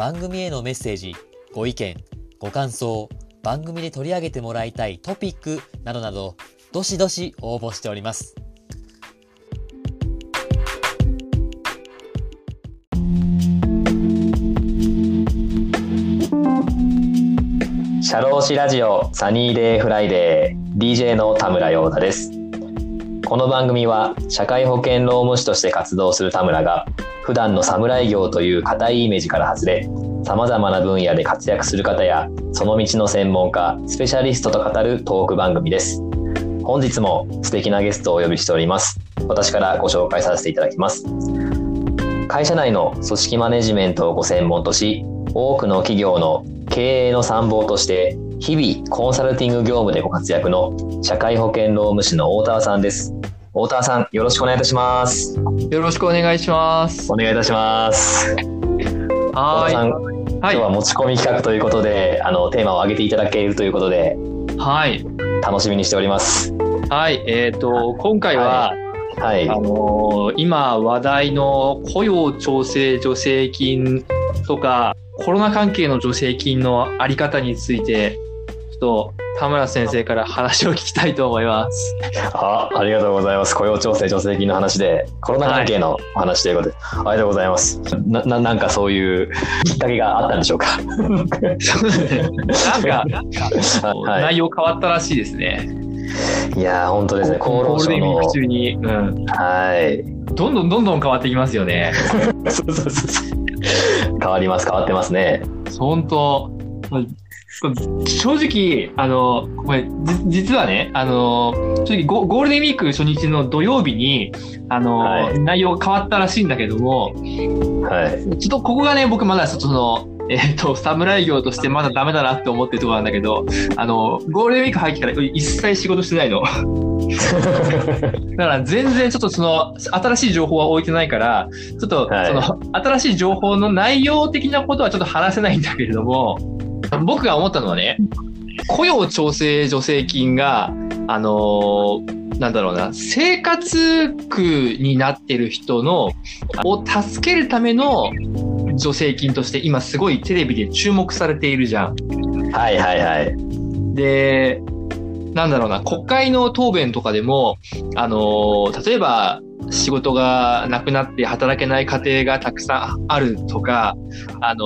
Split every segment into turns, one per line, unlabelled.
番組へのメッセージご意見ご感想番組で取り上げてもらいたいトピックなどなどどしどし応募しております。
シャローシラジオサニーデーフライデー DJ の田村陽太です。この番組は社会保険労務士として活動する田村が普段の侍業という固いイメージから外れ様々な分野で活躍する方やその道の専門家スペシャリストと語るトーク番組です。本日も素敵なゲストをお呼びしております。私からご紹介させていただきます。会社内の組織マネジメントをご専門とし多くの企業の経営の参謀として日々コンサルティング業務でご活躍の社会保険労務士の大田さんです。大田さんよろしくお願いいたします。
よろしくお願いします。
お願いいたします。
はい。
今日は持ち込み企画ということであのテーマを挙げていただけるということで
はい。
楽しみにしております。
はい。えっ、と今回は、
はい。
あのー今話題の雇用調整助成金とかコロナ関係の助成金のあり方についてちょっと田村先生から話を聞きたいと思います。
あありがとうございます。雇用調整助成金の話でコロナ関係のお話ということで、ありがとうございます。なななんかそういうきっかけがあったんでしょうか？
なんか なんか
はい。
内容変わったらしいですね。
いやー本当ですね。厚
ゴ
労省の
中に、うん、
はい。
どんどんどんどん変わってきますよね。
そうそうそうそう。変わります変わってますね。
本当正直、あの、これ、じ実はね、あの、正直ゴゴールデンウィーク初日の土曜日に、あの、
はい。
内容が変わったらしいんだけども、
はい。
ちょっとここがね、僕まだその、えっ、と、侍業としてまだダメだなって思ってるところなんだけど、あの、ゴールデンウィーク入ってから一切仕事してないの。だから全然ちょっとその、新しい情報は置いてないから、ちょっと
はい。
その、新しい情報の内容的なことはちょっと話せないんだけれども、僕が思ったのはね、雇用調整助成金が、あのーなんだろうな、生活苦になってる人の、を助けるための助成金として今すごいテレビで注目されているじゃん。
はいはいはい
で、なんだろうな、国会の答弁とかでも、あのー例えば、仕事がなくなって働けない家庭がたくさんあるとか、あの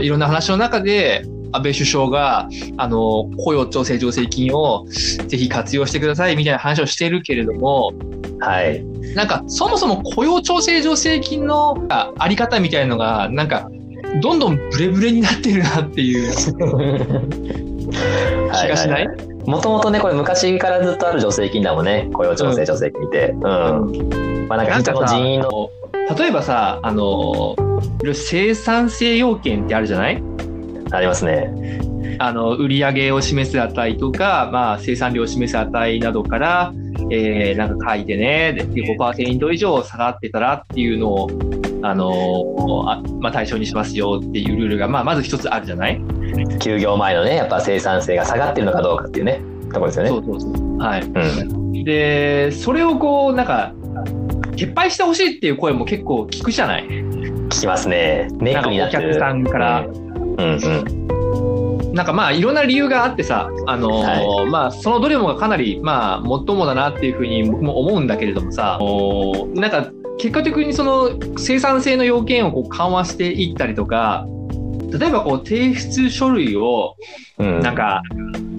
ーいろんな話の中で、安倍首相が、あのー雇用調整助成金をぜひ活用してくださいみたいな話をしてるけれども、
はい。
なんか、そもそも雇用調整助成金のああり方みたいなのが、なんか、どんどんブレブレになってるなっていう 気がしない、
もともとねこれ昔からずっとある助成金だもんね。雇用調整助成金って。うん、まあなんか人の人員の
例えばさ、あの、生産性要件ってあるじゃない？
ありますね。
あの、売上を示す値とか、まあ、生産量を示す値などから、えー、なんか書いてね、で5%以上下がってたらっていうのを、あのあまあ、対象にしますよっていうルールが、まあ、まず一つあるじゃない？
休業前のねやっぱ生産性が下がってるのかどうかっていうねところですよね。
そうそうそう。はい。
うん。
で、それをこう、なんか、撤廃してほしいっていう声も結構聞くじゃない？
聞きますね。ネックになってる。
なんかお客さんから。
うんうん
なんかまあいろんな理由があってさ、あのー
は
まあそのどれもがかなりまあもっともだなっていうふうに僕も思うんだけれどもさ、なんか結果的にその生産性の要件をこう緩和していったりとか、例えばこう提出書類を
うん。
なんか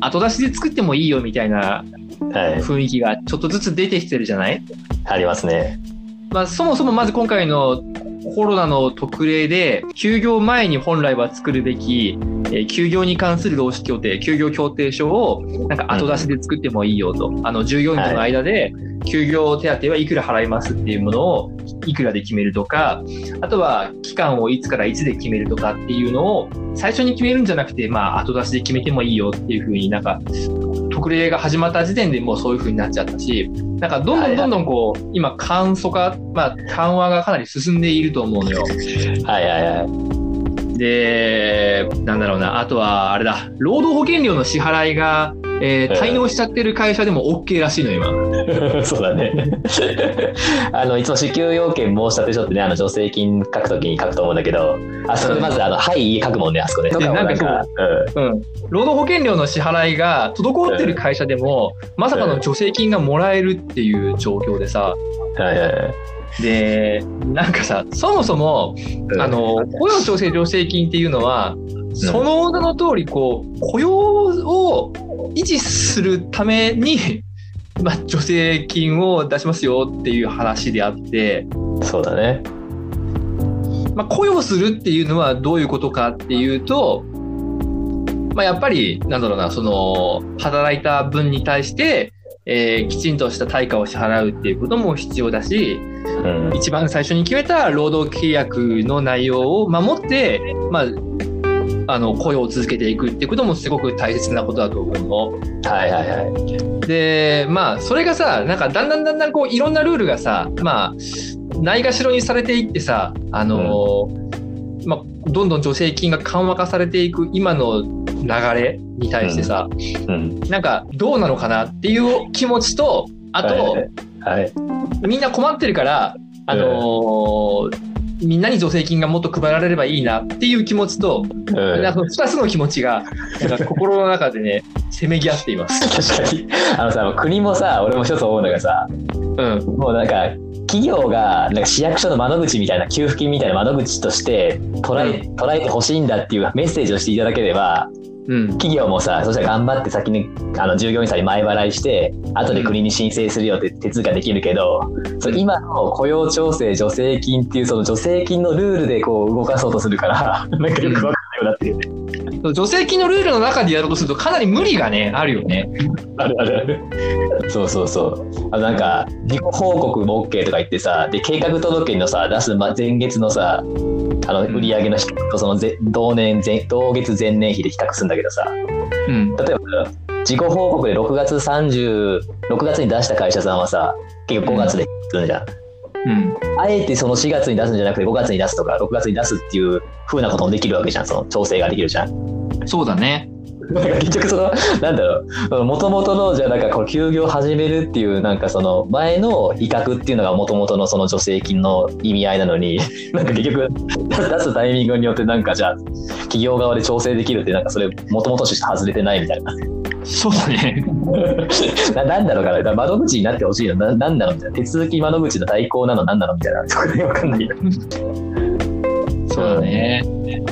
後出しで作ってもいいよみたいな
はい。
雰囲気がちょっとずつ出てきてるじゃない？
ありますね。
まあ、そもそもまず今回のコロナの特例で、休業前に本来は作るべき、えー休業に関する労使協定、休業協定書を、なんか後出しで作ってもいいよと。あの、従業員との間で、休業手当はいくら払いますっていうものをいくらで決めるとか、あとは期間をいつからいつで決めるとかっていうのを最初に決めるんじゃなくて、まあ後出しで決めてもいいよっていうふうになんか特例が始まった時点でもうそういうふうになっちゃったし、なんかどんどんどんどんこう、今簡素化、まあ緩和がかなり進んでいると思うのよ。
はいはいはい。
で、なんだろうな、あとはあれだ、労働保険料の支払いが、えー、滞納しちゃってる会社でも OK らしいの、今。
そうだね。あの、いつも支給要件申し立て書ってね、あの、助成金書くときに書くと思うんだけど、あそこでまず、あの、はい、書くもんね、あそこで。
なんか
うん。
うん。労働保険料の支払いが滞ってる会社でも、まさかの助成金がもらえるっていう状況でさ、
はいはいはい。
で、なんかさ、そもそも、
うん
あの、雇用調整助成金っていうのは、その名の通り、こう、雇用を維持するために、まあ、助成金を出しますよっていう話であって、
そうだね。
まあ、雇用するっていうのはどういうことかっていうと、まあ、やっぱり、なんだろうな、その、働いた分に対して、えーきちんとした対価を支払うっていうことも必要だし、
うん。
一番最初に決めた労働契約の内容を守って、まあ、あの、雇用を続けていくっていうこともすごく大切なことだと思うの。
はいはいはい。
で、まあ、それがさ、なんかだんだんだんだんこう、いろんなルールがさ、まあ、ないがしろにされていってさ、あのーまあ、どんどん助成金が緩和化されていく今の流れに対してさ、
うん。
なんかどうなのかなっていう気持ちと、あと、
はいはい。
みんな困ってるから、あのーみんなに助成金がもっと配られればいいなっていう気持ちと、
うん
なんか二つの気持ちが、なんか心の中でね、せめぎ合っています。
確かに。あのさ、国もさ、俺も一つ思うのがさ、
うん。
もうなんか、企業がなんか市役所の窓口みたいな給付金みたいな窓口として捉え捉えてほしいんだっていうメッセージをしていただければ
うん。
企業もさそしたら頑張って先にあの従業員さんに前払いして後で国に申請するよって手続きができるけど、そう今の雇用調整助成金っていうその助成金のルールでこう動かそうとするから なんかよくわかんないようになってるよね。
助成金のルールの中でやろうとするとかなり無理がね、あるよね。
あるあるある。そうそうそう。あのなんか、自己報告も OK とか言ってさ、で、計画届のさ、出すま前月のさ、あの、売上の比較とそのぜ同年前、同月前年比で比較するんだけどさ、
うん。
例えば自己報告で6月30、6月に出した会社さんはさ、結局5月で比較するじゃん。
うん。
あえてその4月に出すんじゃなくて5月に出すとか6月に出すっていう風なこともできるわけじゃん、その調整ができるじゃん。
そうだね。
なんか結局その、なんだろう、もともとの、じゃあなんかこう休業始めるっていう、なんかその前の威嚇っていうのがもともとのその助成金の意味合いなのに、なんか結局出すタイミングによってなんかじゃあ企業側で調整できるってなんかそれもともととして外れてないみたいな。
そうだね。
ななんだろうかな、だから窓口になってほしいの、ななんなのみたいな。手続き窓口の代行なの、なんなのみたいな。そこでわかんないよ。
そうだね。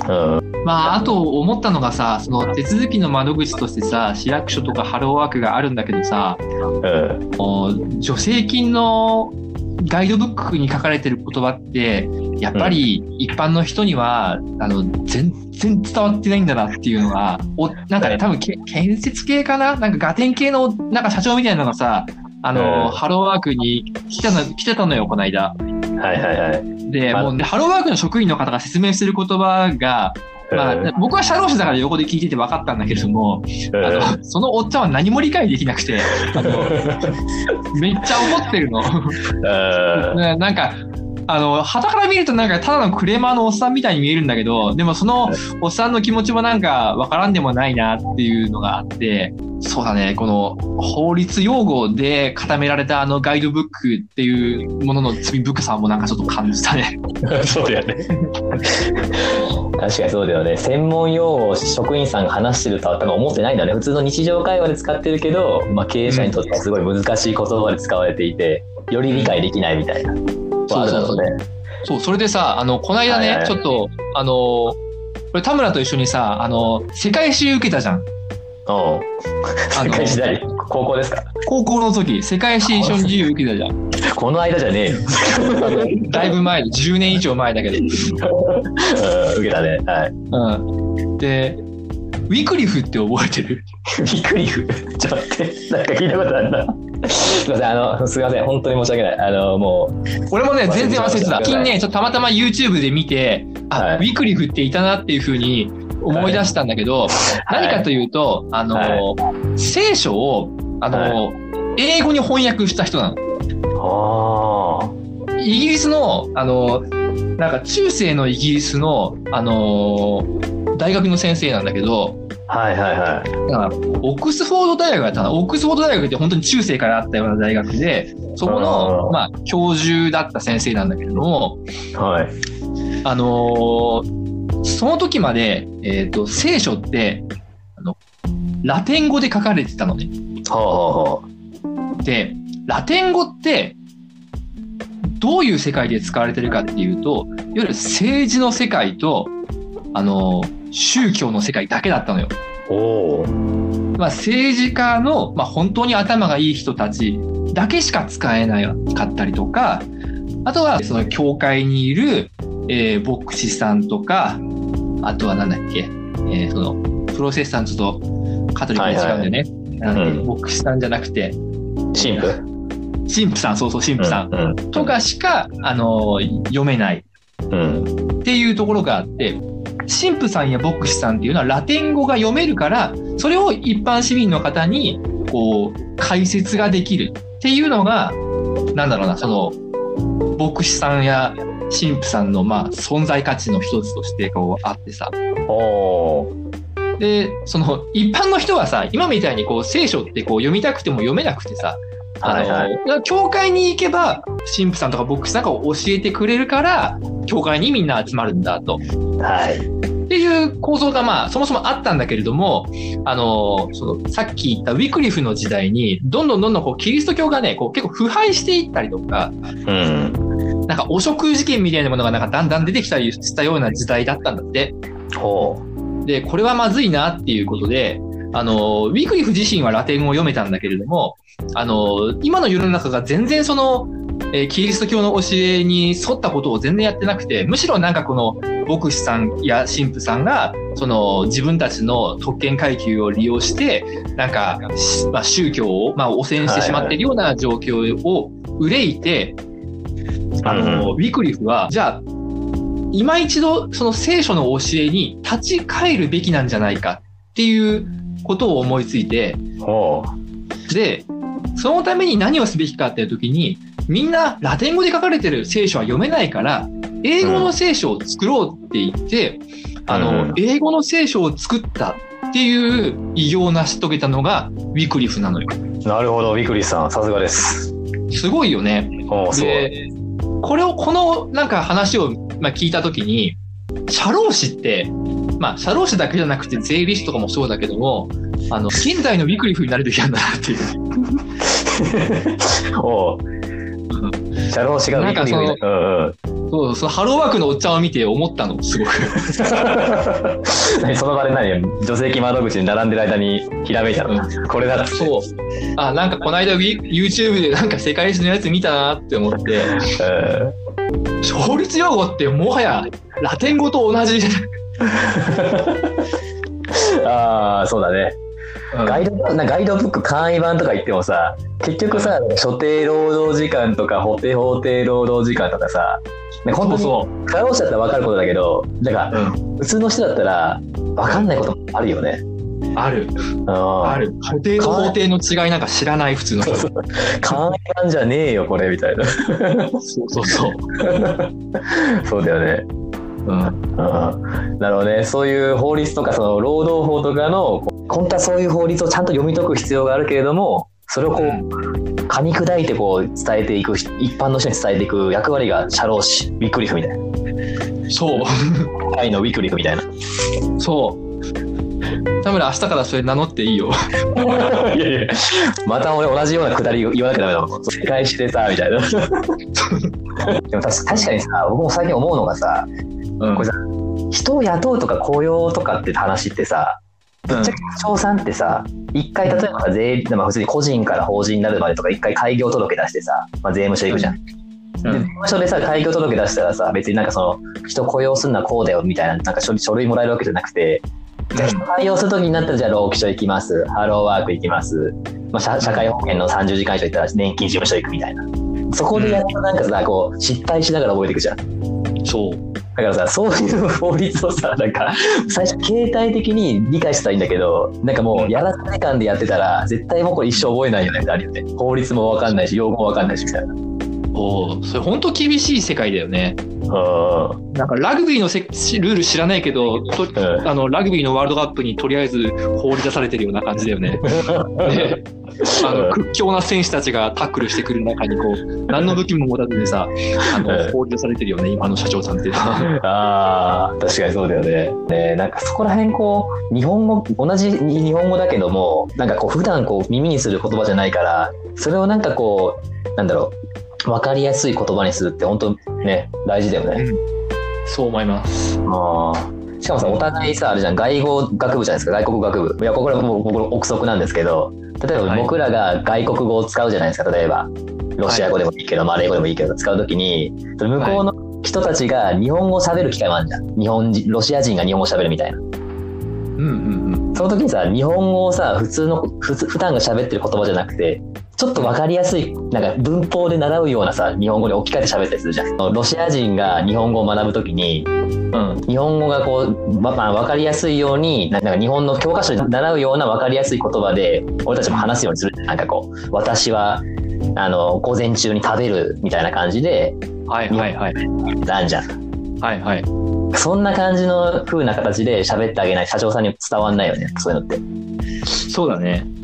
うん。
まあ、あと思ったのがさ、その手続きの窓口としてさ、市役所とかハローワークがあるんだけどさ、
うん。
助成金のガイドブックに書かれてる言葉って、やっぱり一般の人には、あの、全然伝わってないんだなっていうのが、おなんかね、多分け建設系かな？なんかガテン系のなんか社長みたいなのがさ、あの、
うん
ハローワークに来てたの来てたのよ、この間。
はいはいはい。
で、
あ
もうね、ハローワークの職員の方が説明してる言葉が、まあ、僕は社労士だから横で聞いてて分かったんだけれども、
うん
あの、そのおっちゃんは何も理解できなくて、あの、めっちゃ怒ってるの。なんか、あの、旗から見るとなんかただのクレーマーのおっさんみたいに見えるんだけど、でもそのおっさんの気持ちもなんかわからんでもないなっていうのがあって、そうだね、この法律用語で固められたあのガイドブックっていうものの罪深さもなんかちょっと感じたね。
そうだよね。確かにそうだよね。専門用語を職員さんが話してるとは多分思ってないんだね。普通の日常会話で使ってるけど、まあ、経営者にとってはすごい難しい言葉で使われていて、より理解できないみたいな。はあるだろうね。
そう、それでさ、あの、この間ね、
はいはい
ちょっと、あの、これ田村と一緒にさ、あの、世界史受けたじゃん。
うん。
あ
世
の
界史代高校ですか？
高校の時、世界史一緒に自由受けたじゃん。
この間じゃねえよ。
だいぶ前で、10年以上前だけど。
うん、受けたね。はい。
うん。で、ウィクリフって覚えてる？
ビクリフ？ちょっと待って。なんか聞いたことあるな。すみません、あの、すみません、本当に申し訳ない。あの、もう。
俺もね、全然忘れてた。最近ね、ちょっとたまたま YouTube で見て、あ、はい、ウィクリフっていたなっていうふうに思い出したんだけど、はい、何かというと、あの、はい、聖書を、あの、英語に翻訳した人なの。イギリスの、あの、なんか中世のイギリスの、あの大学の先生なんだけど、
はいはいはい。
だからオックスフォード大学だったな。オックスフォード大学って本当に中世からあったような大学で、そこの、まあ、教授だった先生なんだけれども、
はい。
あのー、その時まで、えっ、ー、と、聖書って、あの、ラテン語で書かれてたのね。
はあは
あ、で、ラテン語って、どういう世界で使われてるかっていうと、いわゆる政治の世界と、あのー宗教の世界だけだったのよ。まあ、政治家の、まあ、本当に頭がいい人たちだけしか使えなかったりとか、あとはその教会にいる、えー、牧師さんとか、あとはなんだっけ、えー、そのプロセッサントとカトリックで違うんだよね。はいはい、牧師さんじゃなくて、
神父。
神父さん、そうそう、神父さん、うんうん、とかしか、あの読めない。っていうところがあって、神父さんや牧師さんっていうのはラテン語が読めるから、それを一般市民の方に、こう、解説ができるっていうのが、なんだろうな、その、牧師さんや神父さんの、まあ、存在価値の一つとしてこうあってさ。で、その、一般の人はさ、今みたいにこう、聖書ってこう、読みたくても読めなくてさ、はいはい、教会に行けば、神父さんとか牧師さんが教えてくれるから、教会にみんな集まるんだと。
はい。
っていう構造がまあそもそもあったんだけれども、あの、そのさっき言ったウィクリフの時代に、どんどんどんどんこうキリスト教がね、こう結構腐敗していったりとか、
うん、
なんか汚職事件みたいなものがなんかだんだん出てきたりしたような時代だったんだって。
ほ
う。で、これはまずいなっていうことで、あの、ウィクリフ自身はラテン語を読めたんだけれども、あの、今の世の中が全然その、えー、キリスト教の教えに沿ったことを全然やってなくて、むしろなんかこの牧師さんや神父さんが、その自分たちの特権階級を利用して、なんか、まあ、宗教を、まあ、汚染してしまっているような状況を憂いて、あの、ウィクリフは、じゃあ、今一度その聖書の教えに立ち返るべきなんじゃないかっていうことを思いついて、で、そのために何をすべきかっていう時に、みんなラテン語で書かれてる聖書は読めないから、英語の聖書を作ろうって言って、うん、あの、英語の聖書を作ったっていう偉業を成し遂げたのがウィクリフなのよ。
なるほど、ウィクリフさん、さすがです。
すごいよね。
で、
これを、このなんか話を、まあ、聞いたときに、社労士って、まあ、社労士だけじゃなくて税理士とかもそうだけども、あの、現在のウィクリフになるべきなんだなっていう。
お社労士がウィクリフになる。
そう、そのハローワークのおっちゃんを見て思ったの、すごく。
その場で何？女性器窓口に並んでる間にひらめいたの、うん、これだ
そう。あ、なんかこの間 YouTube でなんか世界史のやつ見たなって思って、勝率用語ってもはやラテン語と同じ。
ああ、そうだね。ガイドなガイドブック簡易版とか言ってもさ結局さ、所定労働時間とか法定法定労働時間とかさ本当に過労者だったら分かることだけどだから、うん、普通の人だったら分かんないこともあるよね。
ある。ある。法定と法定の違いなんか知らない普通の人。
簡易版じゃねえよこれみたいな。
そうそうそう。
そうだよね。うん、なるほどね。そういう法律とかその労働法とかの本当はそういう法律をちゃんと読み解く必要があるけれどもそれをこう噛み砕いてこう伝えていく一般の人に伝えていく役割が社労士ウィクリフみたいな。
そう。
愛のウィクリフみたいな。
そう。田村明日からそれ名乗っていいよ。
いやいや。また俺同じようなくだり言わなきゃダメだもん。世界史でさみたいな。でも確かにさ僕も最近思うのがさ、うん、これさ人を雇うとか雇用とかって話ってさぶっちゃけ賞賛ってさ、一回例えば税、まあ、普通に個人から法人になるまでとか一回開業届出してさ、まあ、税務署行くじゃん。うん、で税務署でさ開業届出したらさ別になんかその人雇用するのはこうだよみたいななんか書類もらえるわけじゃなくてじゃあ採用するときになったら、じゃあ労基署行きます、ハローワーク行きます、まあ、社社会保険の30時間以上行ったら年金事務所行くみたいな。そこでやるとなんかさ、こう、失敗しながら覚えていくじゃん。
そう。
だからさ、そういう法律をさ、なんか、最初、携帯的に理解したらいいんだけど、なんかもう、やらされ感でやってたら、絶対もうこれ一生覚えないよねってあるよね。法律もわかんないし、用語もわかんないし、みたいな。
おーそれ本当厳しい世界だよね。
う
なんかラグビーのせルール知らないけど、と
ん。
あのラグビーのワールドカップにとりあえず放り出されてるような感じだよね。ねあの屈強な選手たちがタックルしてくる中にこう何の武器も持たずにさあの放り出されてるよね今の社長さんっていうのは。
ああ、確かにそうだよね。ねなんかそこら辺こう、日本語、同じ日本語だけども、なんかこう、普段こう、耳にする言葉じゃないから、それをなんかこう、なんだろう、わかりやすい言葉にするって本当ね、大事だよね。
そう思います。
あーしかもさ、お互いさ、あれじゃん、外語学部じゃないですか、外国学部。いや、これはもう僕の憶測なんですけど、例えば
はい
僕らが外国語を使うじゃないですか、例えば。ロシア語でもいいけど、マレー語でもいいけど、使うときに、向こうの人たちが日本語を喋る機会もあるじゃん。日本人、ロシア人が日本語を喋るみたいな。
うんうん
その時にさ、日本語をさ、普通の、普通普段が喋ってる言葉じゃなくて、ちょっとわかりやすい、なんか文法で習うようなさ、日本語に置き換えて喋ったりするじゃん。ロシア人が日本語を学ぶときに、
うん。うん。
日本語がこう、ままあ、分かりやすいようにななんか日本の教科書で習うような分かりやすい言葉で俺たちも話すようにするなんかこう私はあの午前中に食べるみたいな感じで
はいはいはい。
なんじゃん
はいはい。
そんな感じの風な形で喋ってあげない社長さんに伝わんないよねそういうのって
そうだね。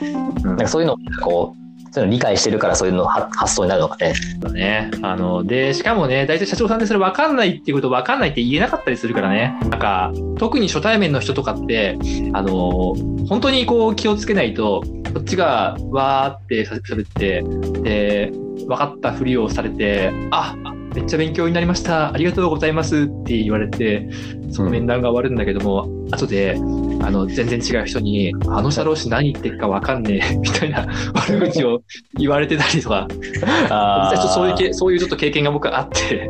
うんなんかそういうのをこうそういうの理解してるからそういうのは発想になるのかね
だね。あの、で、しかもね、大体社長さんでそれ分かんないっていうこと分かんないって言えなかったりするからね。なんか、特に初対面の人とかって、あの、本当にこう気をつけないと、こっちがわーって喋って、で、分かったふりをされて、あ、めっちゃ勉強になりました。ありがとうございますって言われて、その面談が終わるんだけども、後で、あの、全然違う人に、あの社労士何言ってるか分かんねえ、みたいな悪口を言われてたりとか、
あ
実際ちょっとそういうけそういうちょっと経験が僕はあって、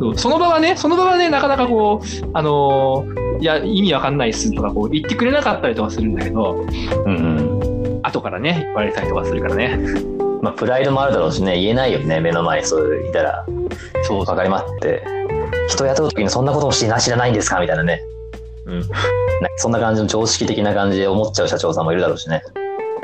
うん。
その場はね、その場はね、なかなかこう、あのーいや、意味わかんないっすとかこう言ってくれなかったりとかするんだけど、
うんうん。
後からね、言われたりとかするからね。
まあプライドもあるだろうしね言えないよね目の前にそういたら。
そう
わかりますって。人雇う時にそんなことも知ら知らないんですかみたいなね。
うん。
なんかそんな感じの常識的な感じで思っちゃう社長さんもいるだろうしね。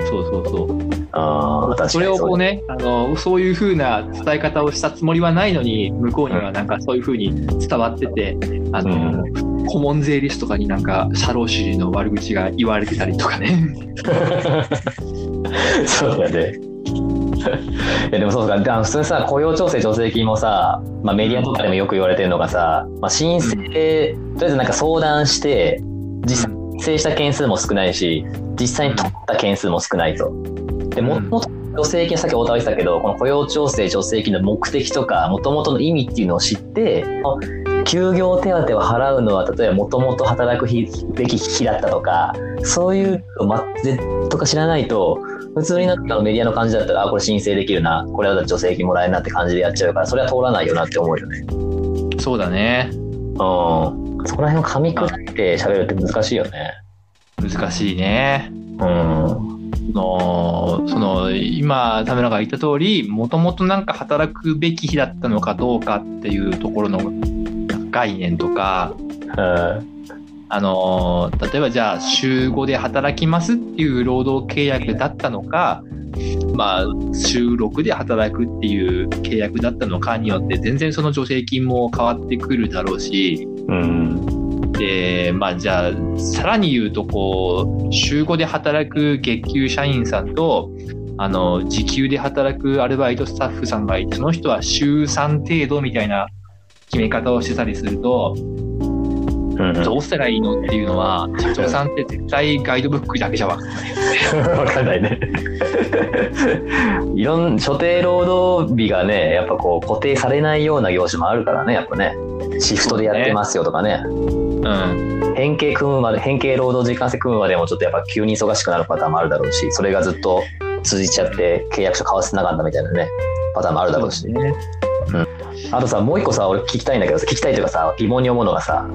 そうそうそう。
ああ、確かに
それをこう
ね。
ね、あの、そういう風な伝え方をしたつもりはないのに、向こうにはなんかそういう風に伝わってて、あの、顧問税理士とかになんか社労士の悪口が言われてたりとかね。
そうだよね。いやでもそうか、であの普通にさ、雇用調整助成金もさ、まあ、メディアとかでもよく言われてるのがさ、まあ、申請、とりあえずなんか相談して、実際申請した件数も少ないし、実際に取った件数も少ないと。で、もともと助成金、さっき太田が言ってたけど、この雇用調整助成金の目的とか、もともとの意味っていうのを知って、休業手当を払うのは、例えばもともと働く日べき日だったとか、そういうのをまぜとか知らないと、普通になんかメディアの感じだったら、あ、これ申請できるな、これは助成金もらえるなって感じでやっちゃうから、それは通らないよなって思うよね。
そうだね。
うん。そこら辺を噛み砕いて喋るって難しいよね。
難しいね。
うん。
のその今田村が言った通りもともとなんか働くべき日だったのかどうかっていうところの概念とか
うん
あの例えばじゃあ週5で働きますっていう労働契約だったのかまあ週6で働くっていう契約だったのかによって全然その助成金も変わってくるだろうし
うん。
で、まあじゃあ、さらに言うと、こう、週5で働く月給社員さんと、あの、時給で働くアルバイトスタッフさんがいて、その人は週3程度みたいな決め方をしてたりすると、
うん。
どうしたらいいのっていうのは、社長さんって絶対ガイドブックだけじゃわかんないよね。
わかんないね。いろん、所定労働日がね、やっぱこう固定されないような業種もあるからね、やっぱね。シフトでやってますよとかね。
うん。
変形組むまで、変形労働時間制組むまでもちょっとやっぱ急に忙しくなるパターンもあるだろうし、それがずっと続いちゃって契約書交わせなかったみたいなね、パターンもあるだろうし。
ね。
あとさ、もう一個さ、俺聞きたいんだけどさ、聞きたいというかさ、疑問に思うのがさ、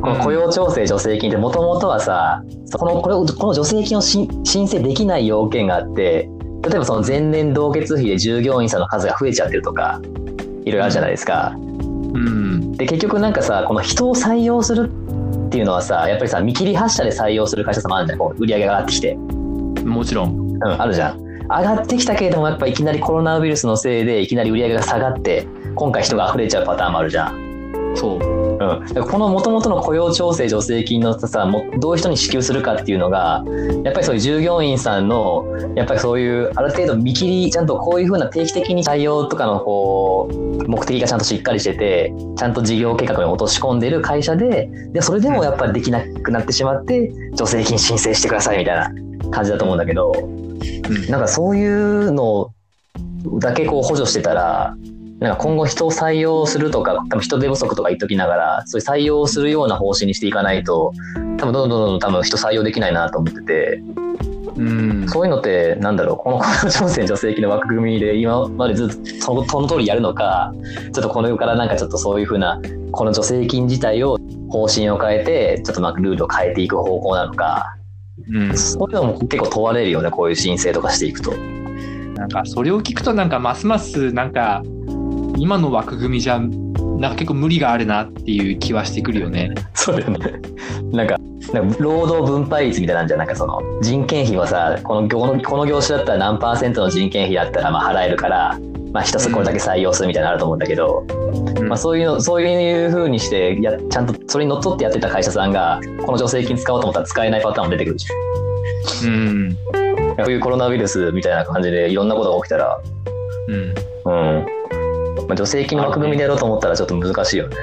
この雇用調整助成金ってもともとはさ、このこれこの助成金をし申請できない要件があって、例えばその前年同月比で従業員さんの数が増えちゃってるとか、いろいろあるじゃないですか。
うん。
で、結局なんかさ、この人を採用するっていうのはさ、やっぱりさ、見切り発車で採用する会社さんもあるじゃん、こう売り上げが上がってきて。
もちろん。
うん、あるじゃん。上がってきたけれども、やっぱいきなりコロナウイルスのせいで、いきなり売り上げが下がって、今回人が溢れちゃうパターンもあるじゃん。
そう。
うん、だからこの元々の雇用調整助成金のさもどういう人に支給するかっていうのがやっぱりそういう従業員さんのやっぱりそういうある程度見切りちゃんとこういうふうな定期的に採用とかのこう目的がちゃんとしっかりしててちゃんと事業計画に落とし込んでる会社ででそれでもやっぱりできなくなってしまって助成金申請してくださいみたいな感じだと思うんだけど
うん
なんかそういうのだけこう補助してたらなんか今後人を採用するとか、多分人手不足とか言っときながら、そういう採用するような方針にしていかないと、多分どんどんどんどん多分人採用できないなと思ってて、
うん。
そういうのって、なんだろう、この雇用調整助成金の枠組みで今までずっとその通りやるのか、ちょっとこの世からなんかちょっとそういうふうな、この助成金自体を方針を変えて、ちょっとまあルールを変えていく方向なのか、
うん。
そういうのも結構問われるよね、こういう申請とかしていくと。
なんか、それを聞くと、なんか、ますます、なんか、今の枠組みじゃ、なんか結構無理があるなっていう気はしてくるよね。
そうだよね。なんか、なんか労働分配率みたいなんじゃん。なんかその人件費はさ、この業このこの業種だったら何パーセントの人件費だったらまあ払えるから、まあ一つこれだけ採用するみたいなのあると思うんだけど、
うん
まあそういうの、そういう風にしてや、ちゃんとそれにのっとってやってた会社さんが、この助成金使おうと思ったら使えないパターンも出てくるじ
うん。
ゃん。こういうコロナウイルスみたいな感じでいろんなことが起きたら、
うん。
うん。まあ、助成金の枠組みでやろうと思ったらちょっと難しいよね。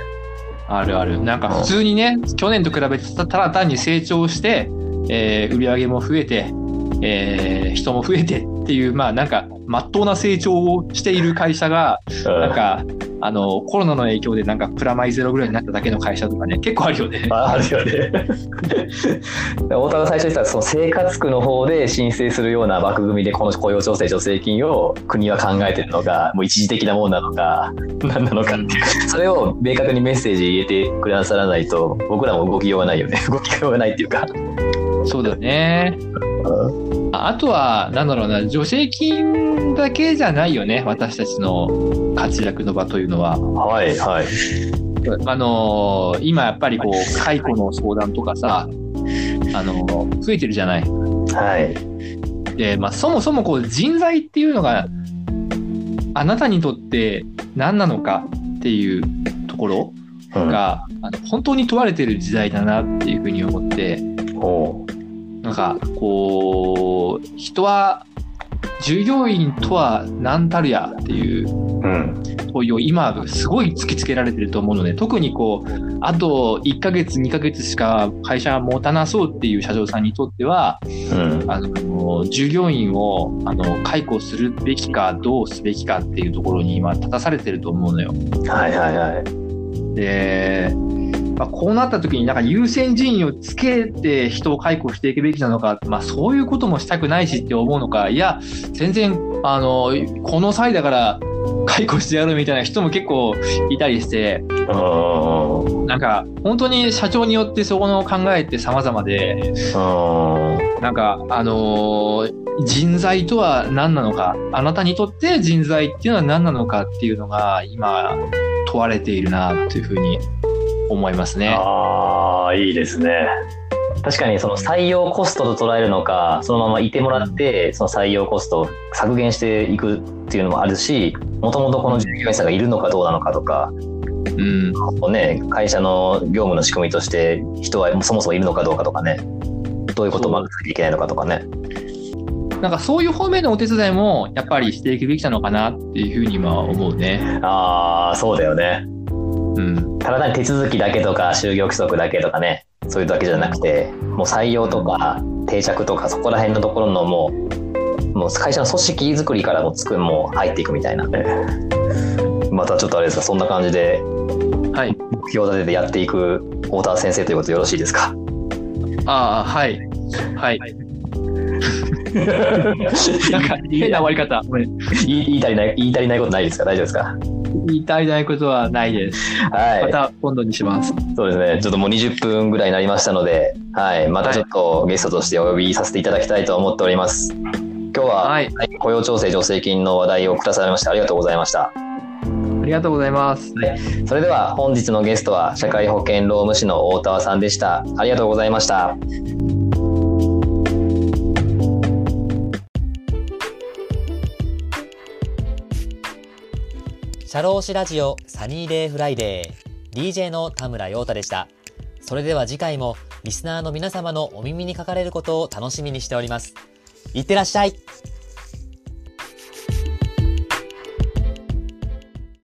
あるある。なんか普通にね、去年と比べてたただ単に成長して、えー売り上げも増えて、えー人も増えてっていう、まあなんか、まっとうな成長をしている会社が、
うん
なんか、あの、コロナの影響でなんかプラマイゼロぐらいになっただけの会社とかね、結構あるよね。
ああるよね。太田が最初に言ったその生活区の方で申請するような枠組みでこの雇用調整助成金を国は考えてるのがもう一時的なものなのか何なのかっていうそれを明確にメッセージ入れてくださらないと僕らも動きようがないよね 動きようがないっていうか。
そうだね。ああとは、なんだろうな、助成金だけじゃないよね、私たちの活躍の場というのは。
はいはい。
あのー今やっぱりこう、解雇の相談とかさ、あのー増えてるじゃない。
はい。
で、まあ、そもそもこう、人材っていうのが、あなたにとって何なのかっていうところ
うん、
が、あの本当に問われてる時代だなっていうふうに思って、なんか、こう、人は、従業員とは何たるやっていう
うん
問いを今すごい突きつけられてると思うので、特にこう、あと1ヶ月、2ヶ月しか会社は持たなそうっていう社長さんにとっては、
うん
あの、従業員を、あの、解雇するべきか、どうすべきかっていうところに今立たされてると思うのよ。
はいはいはい。
で、まあ、こうなった時になんか優先順位をつけて人を解雇していくべきなのか、まあ、そういうこともしたくないしって思うのかいや全然あのこの際だから解雇してやるみたいな人も結構いたりしてなんか本当に社長によってそこの考えって様々でなんかあのー人材とは何なのかあなたにとって人材っていうのは何なのかっていうのが今問われているなというふうに思いますね。
ああ、いいですね。確かにその採用コストと捉えるのか、そのままいてもらって、その採用コストを削減していくっていうのもあるし、もともとこの従業員さんがいるのかどうなのかとか、
うん
ね、会社の業務の仕組みとして人はそもそもいるのかどうかとかね、どういうことをまずなきゃいけないのかとかね。
なんかそういう方面のお手伝いもやっぱりしていくべきなのかなっていうふうには思うね。
ああ、そうだよね。
うん。
ただ単に手続きだけとか、就業規則だけとかね、そういうだけじゃなくて、もう採用とか定着とか、そこら辺のところのもう、もう会社の組織作りからもつくもう入っていくみたいな。またちょっとあれですか、そんな感じで
はい。
目標立ててやっていく太田先生ということでよろしいですか？
ああ、はい。はい。なんか変な終わり方。
言い足りない、言い足りないことないですか大丈夫ですか
言いたいないことはないです。
はい。
また今度にします。
そうですね。ちょっともう20分ぐらいになりましたので、はい。またちょっとゲストとしてお呼びさせていただきたいと思っております。今日は、
はい
はい雇用調整助成金の話題をくださいましてありがとうございました。
ありがとうございます。
それでは本日のゲストは社会保険労務士の大田さんでした。ありがとうございました。
社労士ラジオサニーデイフライデー DJ の田村陽太でした。それでは次回もリスナーの皆様のお耳にかかれることを楽しみにしております。いってらっしゃい